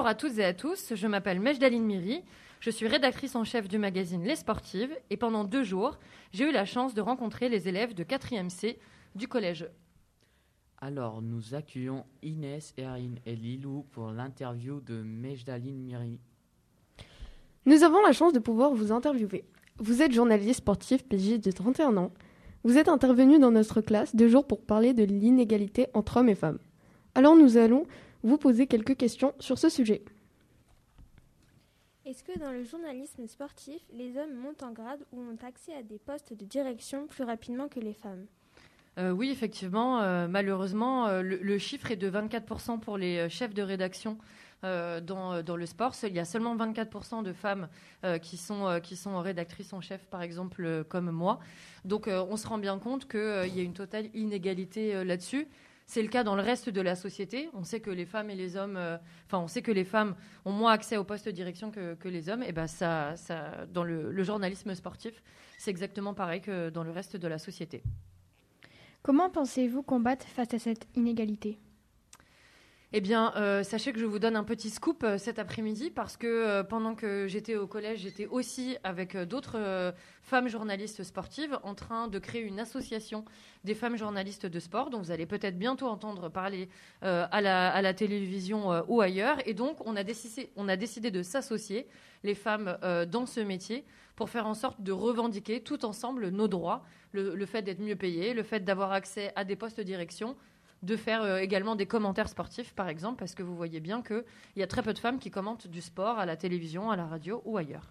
Bonjour à toutes et à tous, je m'appelle Mejdaline Miri, je suis rédactrice en chef du magazine Les Sportives et pendant deux jours, j'ai eu la chance de rencontrer les élèves de 4e C du collège. Alors, nous accueillons Inès, Erin et Lilou pour l'interview de Mejdaline Miri. Nous avons la chance de pouvoir vous interviewer. Vous êtes journaliste sportif PJ de 31 ans. Vous êtes intervenu dans notre classe deux jours pour parler de l'inégalité entre hommes et femmes. Alors nous allons vous poser quelques questions sur ce sujet. Est-ce que dans le journalisme sportif, les hommes montent en grade ou ont accès à des postes de direction plus rapidement que les femmes? Euh, oui, effectivement, euh, malheureusement, euh, le, le chiffre est de 24% pour les euh, chefs de rédaction euh, dans, dans le sport. Il y a seulement 24% de femmes euh, qui, sont, euh, qui sont rédactrices en chef, par exemple, euh, comme moi. Donc euh, on se rend bien compte qu'il y a une totale inégalité euh, là-dessus. C'est le cas dans le reste de la société. On sait que les femmes et les hommes, euh, enfin, on sait que les femmes ont moins accès aux postes de direction que, les hommes. Et ben ça, ça, dans le, le journalisme sportif, c'est exactement pareil que dans le reste de la société. Comment pensez-vous combattre face à cette inégalité? Eh bien, euh, sachez que je vous donne un petit scoop euh, cet après-midi parce que euh, pendant que j'étais au collège, j'étais aussi avec d'autres femmes journalistes sportives en train de créer une association des femmes journalistes de sport dont vous allez peut-être bientôt entendre parler à, la, télévision ou ailleurs. Et donc, on a décidé, de s'associer, les femmes, dans ce métier pour faire en sorte de revendiquer tout ensemble nos droits, le, fait d'être mieux payé, le fait d'avoir accès à des postes de direction, de faire euh, également des commentaires sportifs, par exemple, parce que vous voyez bien qu'il y a très peu de femmes qui commentent du sport à la télévision, à la radio ou ailleurs.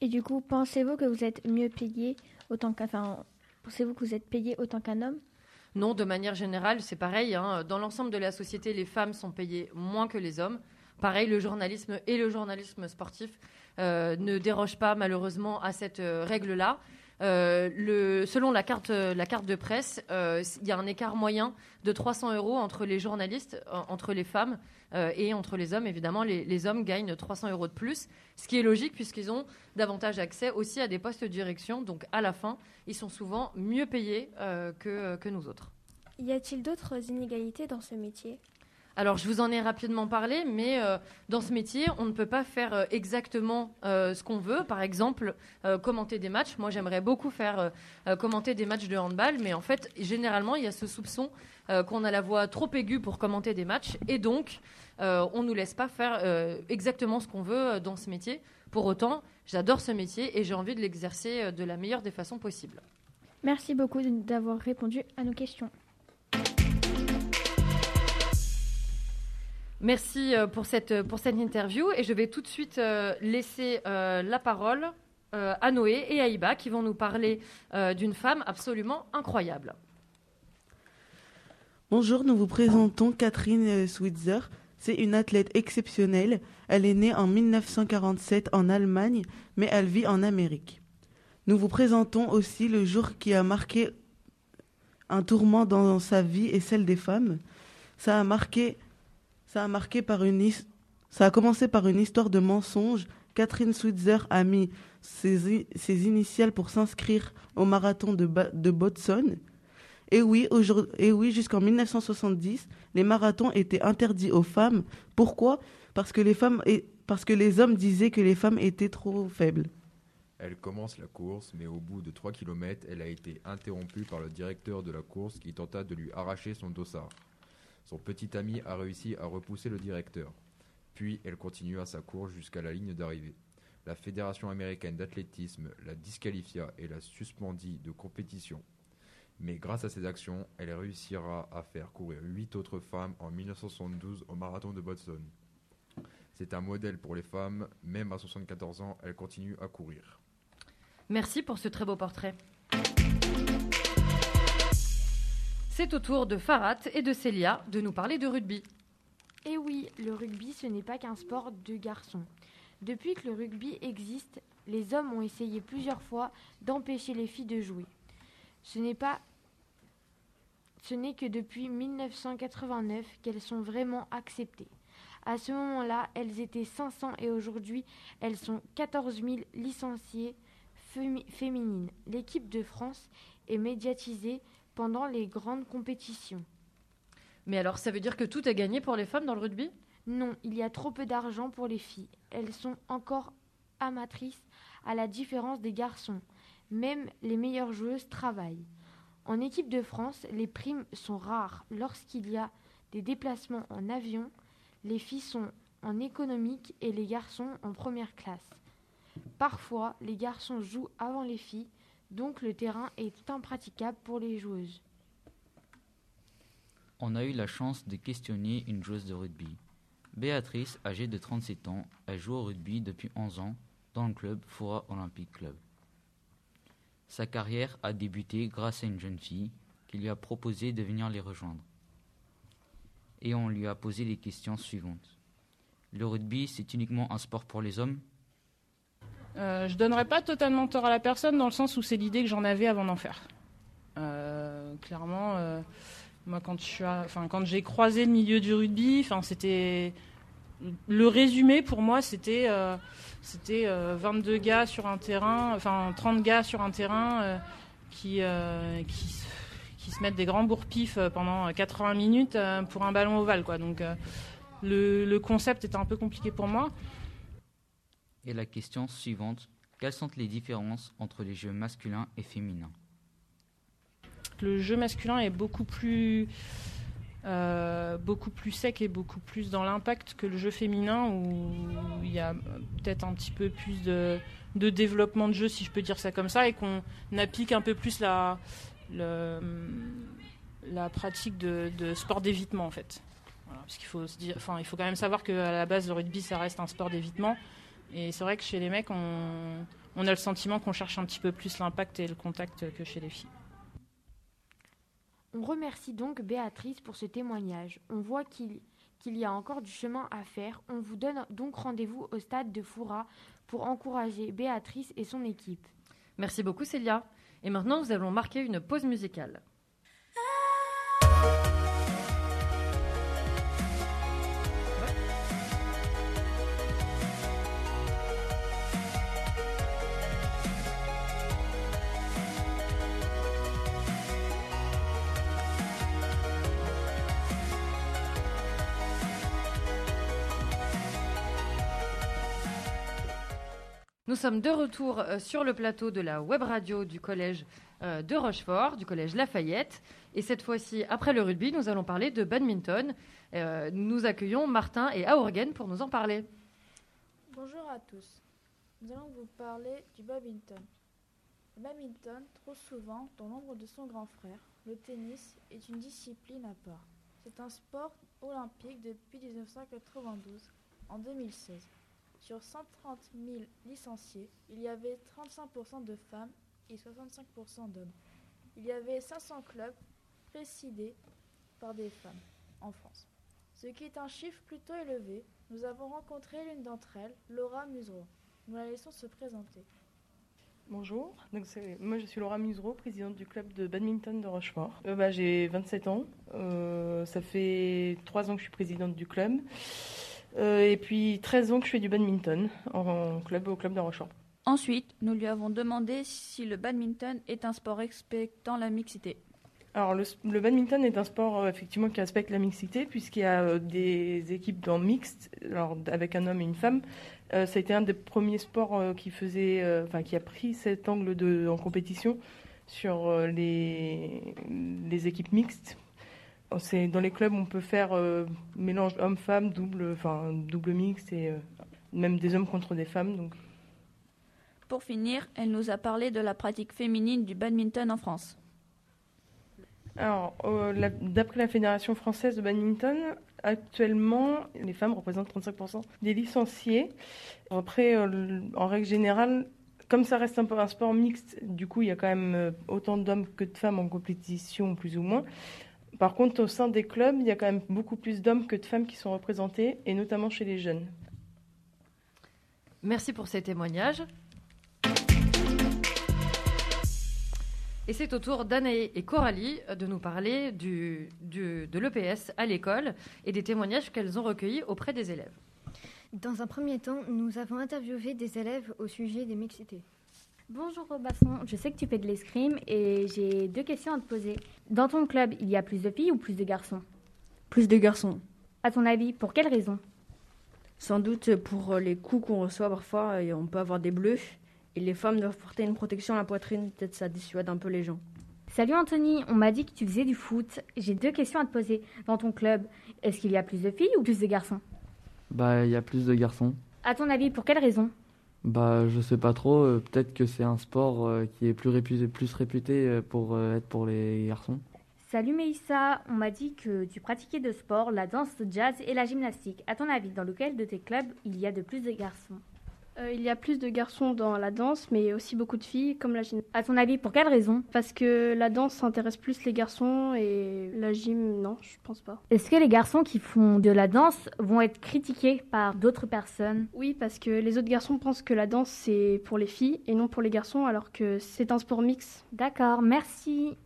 Et du coup, pensez-vous que vous êtes mieux payé autant qu'un enfin, pensez-vous que vous êtes payé autant qu'un homme? Non, de manière générale, c'est pareil. hein. Dans l'ensemble de la société, les femmes sont payées moins que les hommes. Pareil, le journalisme et le journalisme sportif euh, ne dérogent pas malheureusement à cette euh, règle-là. Euh, le, selon la carte, la de presse, euh, il y a un écart moyen de 300 euros entre les journalistes, entre les femmes euh, et entre les hommes. Évidemment, les, hommes gagnent 300 euros de plus, ce qui est logique puisqu'ils ont davantage accès aussi à des postes de direction. Donc, à la fin, ils sont souvent mieux payés que nous autres. Y a-t-il d'autres inégalités dans ce métier? Alors, je vous en ai rapidement parlé, mais euh, dans ce métier, on ne peut pas faire euh, exactement euh, ce qu'on veut. Par exemple, commenter des matchs. Moi, j'aimerais beaucoup faire commenter des matchs de handball, mais en fait, généralement, il y a ce soupçon qu'on a la voix trop aiguë pour commenter des matchs, et donc, on ne nous laisse pas faire exactement ce qu'on veut dans ce métier. Pour autant, j'adore ce métier et j'ai envie de l'exercer de la meilleure des façons possibles. Merci beaucoup d'avoir répondu à nos questions. Merci euh, pour cette, pour cette interview et je vais tout de suite euh, laisser euh, la parole euh, à Noé et à Iba qui vont nous parler euh, d'une femme absolument incroyable. Bonjour, nous vous présentons Catherine euh, Switzer. C'est une athlète exceptionnelle. Elle est née en 1947 en Allemagne, mais elle vit en Amérique. Nous vous présentons aussi le jour qui a marqué un tourment dans sa vie et celle des femmes. Ça a marqué, ça a commencé par une histoire de mensonge. Catherine Switzer a mis ses, initiales pour s'inscrire au marathon de, Ba- Boston. Et oui, jusqu'en 1970, les marathons étaient interdits aux femmes. Pourquoi? Parce que les femmes parce que les hommes disaient que les femmes étaient trop faibles. Elle commence la course, mais au bout de 3 km, elle a été interrompue par le directeur de la course qui tenta de lui arracher son dossard. Son petit ami a réussi à repousser le directeur. Puis elle continua sa course jusqu'à la ligne d'arrivée. La Fédération américaine d'athlétisme la disqualifia et la suspendit de compétition. Mais grâce à ses actions, elle réussira à faire courir 8 autres femmes en 1972 au marathon de Boston. C'est un modèle pour les femmes, même à 74 ans, elle continue à courir. Merci pour ce très beau portrait. C'est au tour de Farhat et de Célia de nous parler de rugby. Et oui, le rugby, ce n'est pas qu'un sport de garçons. Depuis que le rugby existe, les hommes ont essayé plusieurs fois d'empêcher les filles de jouer. Ce n'est pas ce n'est que depuis 1989 qu'elles sont vraiment acceptées. À ce moment-là, elles étaient 500 et aujourd'hui, elles sont 14 000 licenciées fémi- féminines. L'équipe de France est médiatisée pendant les grandes compétitions. Mais alors, ça veut dire que tout est gagné pour les femmes dans le rugby? Non, il y a trop peu d'argent pour les filles. Elles sont encore amatrices à la différence des garçons. Même les meilleures joueuses travaillent. En équipe de France, les primes sont rares. Lorsqu'il y a des déplacements en avion, les filles sont en économique et les garçons en première classe. Parfois, les garçons jouent avant les filles, donc le terrain est impraticable pour les joueuses. On a eu la chance de questionner une joueuse de rugby. Béatrice, âgée de 37 ans, elle joue au rugby depuis 11 ans dans le club Foura Olympic Club. Sa carrière a débuté grâce à une jeune fille qui lui a proposé de venir les rejoindre. Et on lui a posé les questions suivantes. Le rugby, c'est uniquement un sport pour les hommes? Euh, Je donnerais pas totalement tort à la personne dans le sens où c'est l'idée que j'en avais avant d'en faire. Euh, clairement, euh, moi quand j'ai croisé le milieu du rugby, enfin c'était le résumé pour moi, c'était euh, c'était 22 euh, gars sur un terrain, enfin 30 gars sur un terrain qui, se mettent des grands bourre-pifs pendant 80 minutes pour un ballon ovale. Quoi. Donc le, concept était un peu compliqué pour moi. Et la question suivante, quelles sont les différences entre les jeux masculins et féminins? Le jeu masculin est beaucoup plus euh, beaucoup plus sec et beaucoup plus dans l'impact que le jeu féminin où il y a peut-être un petit peu plus de, développement de jeu, si je peux dire ça comme ça, et qu'on applique un peu plus la, pratique de, sport d'évitement en fait. parce qu'il faut enfin, il faut quand même savoir qu'à la base le rugby ça reste un sport d'évitement, et c'est vrai que chez les mecs on, on a le sentiment qu'on cherche un petit peu plus l'impact et le contact que chez les filles. On remercie donc Béatrice pour ce témoignage. On voit qu'il y a encore du chemin à faire. On vous donne donc rendez-vous au stade de Foura pour encourager Béatrice et son équipe. Merci beaucoup Célia. Et maintenant, nous allons marquer une pause musicale. Nous sommes de retour euh, sur le plateau de la web radio du collège euh, de Rochefort, du collège Lafayette. Et cette fois-ci, après le rugby, nous allons parler de badminton. Euh, nous accueillons Martin et Aurgen pour nous en parler. Bonjour à tous. Nous allons vous parler du badminton. Le badminton, trop souvent, dans l'ombre de son grand frère, le tennis, est une discipline à part. C'est un sport olympique depuis 1992 en 2016. Sur 130 000 licenciés, il y avait 35% de femmes et 65% d'hommes. Il y avait 500 clubs présidés par des femmes en France. Ce qui est un chiffre plutôt élevé, nous avons rencontré l'une d'entre elles, Laura Musereau. Nous la laissons se présenter. Bonjour, donc moi je suis Laura Musereau, présidente du club de badminton de Rochefort. Euh, bah, j'ai 27 ans, euh, ça fait 3 ans que je suis présidente du club. Euh, et puis 13 ans que je fais du badminton en, club au club de Rochefort. Ensuite, nous lui avons demandé si le badminton est un sport respectant la mixité. Alors le, badminton est un sport euh, effectivement qui respecte la mixité puisqu'il y a euh, des équipes dans mixte, alors avec un homme et une femme. ça a été un des premiers sports qui faisait, enfin qui a pris cet angle de en compétition sur les, les équipes mixtes dans les clubs, on peut faire euh, mélange homme-femme, double, enfin double mixte et euh, même des hommes contre des femmes. Donc. Pour finir, elle nous a parlé de la pratique féminine du badminton en France. Alors, euh, d'après la Fédération française de badminton, actuellement, les femmes représentent 35% des licenciés. Après, en règle générale, comme ça reste un peu un sport mixte, du coup, il y a quand même autant d'hommes que de femmes en compétition, plus ou moins. Par contre, au sein des clubs, il y a quand même beaucoup plus d'hommes que de femmes qui sont représentés, et notamment chez les jeunes. Merci pour ces témoignages. Et c'est au tour d'Anaé et Coralie de nous parler du, de l'EPS à l'école et des témoignages qu'elles ont recueillis auprès des élèves. Dans un premier temps, nous avons interviewé des élèves au sujet des mixités. Bonjour Robasson, je sais que tu fais de l'escrime et j'ai deux questions à te poser. Dans ton club, il y a plus de filles ou plus de garçons? Plus de garçons. À ton avis, pour quelle raison? Sans doute pour les coups qu'on reçoit parfois, et on peut avoir des bleus. Et les femmes doivent porter une protection à la poitrine, peut-être ça dissuade un peu les gens. Salut Anthony, on m'a dit que tu faisais du foot. J'ai deux questions à te poser. Dans ton club, est-ce qu'il y a plus de filles ou plus de garçons? Bah, il y a plus de garçons. À ton avis, pour quelle raison? Bah, je sais pas trop. euh, Peut-être que c'est un sport euh, qui est plus réputé, plus réputé euh, pour être pour les garçons. Salut Meïssa, on m'a dit que tu pratiquais deux sports, la danse, le jazz et la gymnastique. À ton avis, dans lequel de tes clubs il y a de plus de garçons? Euh, il y a plus de garçons dans la danse, mais aussi beaucoup de filles, comme la gym. À ton avis, pour quelle raison? Parce que la danse intéresse plus les garçons et la gym, non, je pense pas. Est-ce que les garçons qui font de la danse vont être critiqués par d'autres personnes? Oui, parce que les autres garçons pensent que la danse c'est pour les filles et non pour les garçons, alors que c'est un sport mix. D'accord, merci.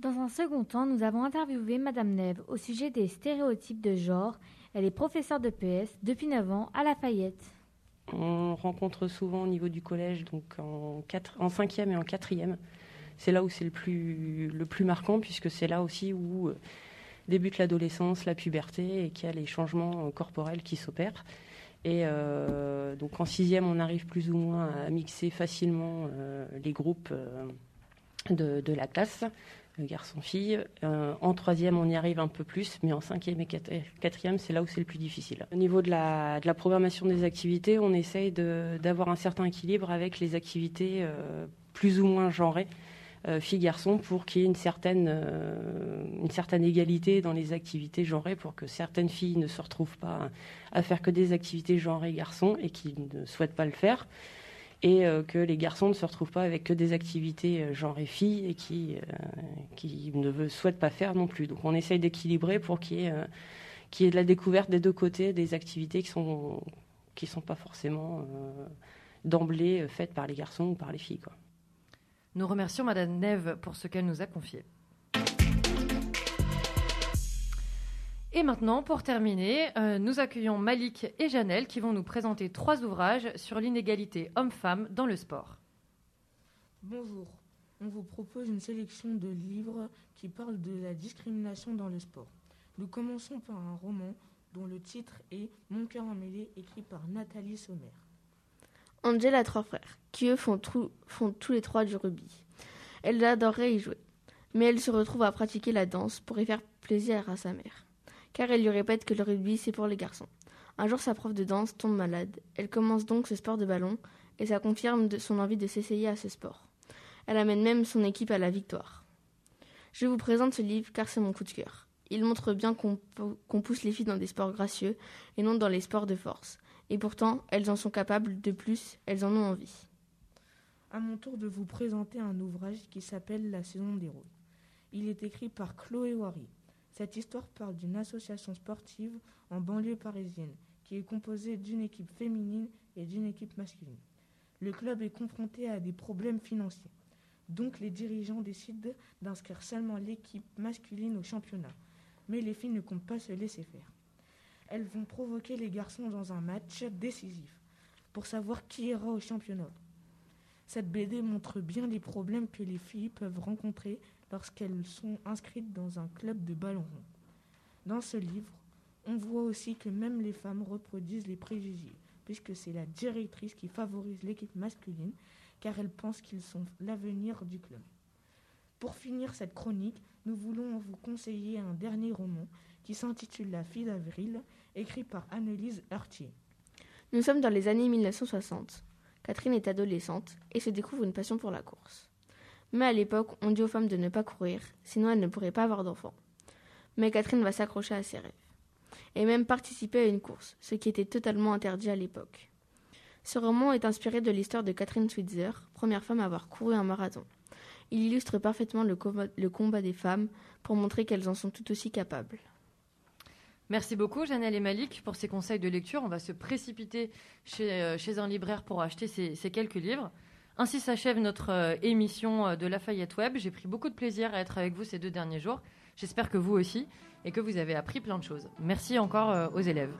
Dans un second temps, nous avons interviewé Madame Neve au sujet des stéréotypes de genre. Elle est professeure de PS depuis 9 ans à Lafayette. On rencontre souvent au niveau du collège, donc en, cinquième et en quatrième. C'est là où c'est le plus, marquant, puisque c'est là aussi où euh, débute l'adolescence, la puberté, et qu'il y a les changements euh, corporels qui s'opèrent. Et euh, donc en sixième, on arrive plus ou moins à mixer facilement les groupes de la classe, garçon-fille. Euh, en troisième, on y arrive un peu plus, mais en cinquième et quat- quatrième, c'est là où c'est le plus difficile. Au niveau de la, programmation des activités, on essaye d'avoir un certain équilibre avec les activités euh, plus ou moins genrées, euh, filles-garçons, pour qu'il y ait une certaine, euh, une certaine égalité dans les activités genrées, pour que certaines filles ne se retrouvent pas à faire que des activités genrées garçons et qui ne souhaitent pas le faire et euh, que les garçons ne se retrouvent pas avec que des activités euh, genre et filles et qui, euh, qui ne souhaitent pas faire non plus. Donc on essaye d'équilibrer pour qu'il y, y ait de la découverte des deux côtés des activités qui sont qui sont pas forcément d'emblée faites par les garçons ou par les filles. Nous remercions Madame Neve pour ce qu'elle nous a confié. Et maintenant, pour terminer, euh, nous accueillons Malik et Janelle qui vont nous présenter trois ouvrages sur l'inégalité homme-femme dans le sport. Bonjour, on vous propose une sélection de livres qui parlent de la discrimination dans le sport. Nous commençons par un roman dont le titre est Mon cœur emmêlé, écrit par Nathalie Sommer. Angel a trois frères, qui eux font, trou- font tous les trois du rugby. Elle adorerait y jouer, mais elle se retrouve à pratiquer la danse pour y faire plaisir à sa mère, car elle lui répète que le rugby c'est pour les garçons. Un jour, sa prof de danse tombe malade. Elle commence donc ce sport de ballon, et ça confirme son envie de s'essayer à ce sport. Elle amène même son équipe à la victoire. Je vous présente ce livre car c'est mon coup de cœur. Il montre bien qu'on pou- qu'on pousse les filles dans des sports gracieux et non dans les sports de force. Et pourtant, elles en sont capables, de plus, elles en ont envie. À mon tour de vous présenter un ouvrage qui s'appelle La saison des rôles. Il est écrit par Chloé. Cette histoire parle d'une association sportive en banlieue parisienne qui est composée d'une équipe féminine et d'une équipe masculine. Le club est confronté à des problèmes financiers. Donc les dirigeants décident d'inscrire seulement l'équipe masculine au championnat. Mais les filles ne comptent pas se laisser faire. Elles vont provoquer les garçons dans un match décisif pour savoir qui ira au championnat. Cette BD montre bien les problèmes que les filles peuvent rencontrer lorsqu'elles sont inscrites dans un club de ballon rond. Dans ce livre, on voit aussi que même les femmes reproduisent les préjugés, puisque c'est la directrice qui favorise l'équipe masculine, car elle pense qu'ils sont l'avenir du club. Pour finir cette chronique, nous voulons vous conseiller un dernier roman qui s'intitule La fille d'avril, écrit par Annelise Heurtier. Nous sommes dans les années 1960. Catherine est adolescente et se découvre une passion pour la course. Mais à l'époque, on dit aux femmes de ne pas courir, sinon elles ne pourraient pas avoir d'enfants. Mais Catherine va s'accrocher à ses rêves. Et même participer à une course, ce qui était totalement interdit à l'époque. Ce roman est inspiré de l'histoire de Catherine Switzer, première femme à avoir couru un marathon. Il illustre parfaitement le combat, des femmes pour montrer qu'elles en sont tout aussi capables. Merci beaucoup, Janelle et Malik, pour ces conseils de lecture. On va se précipiter chez, euh, un libraire pour acheter ces quelques livres. Ainsi s'achève notre euh, émission euh, de Lafayette Web. J'ai pris beaucoup de plaisir à être avec vous ces deux derniers jours. J'espère que vous aussi et que vous avez appris plein de choses. Merci encore euh, aux élèves.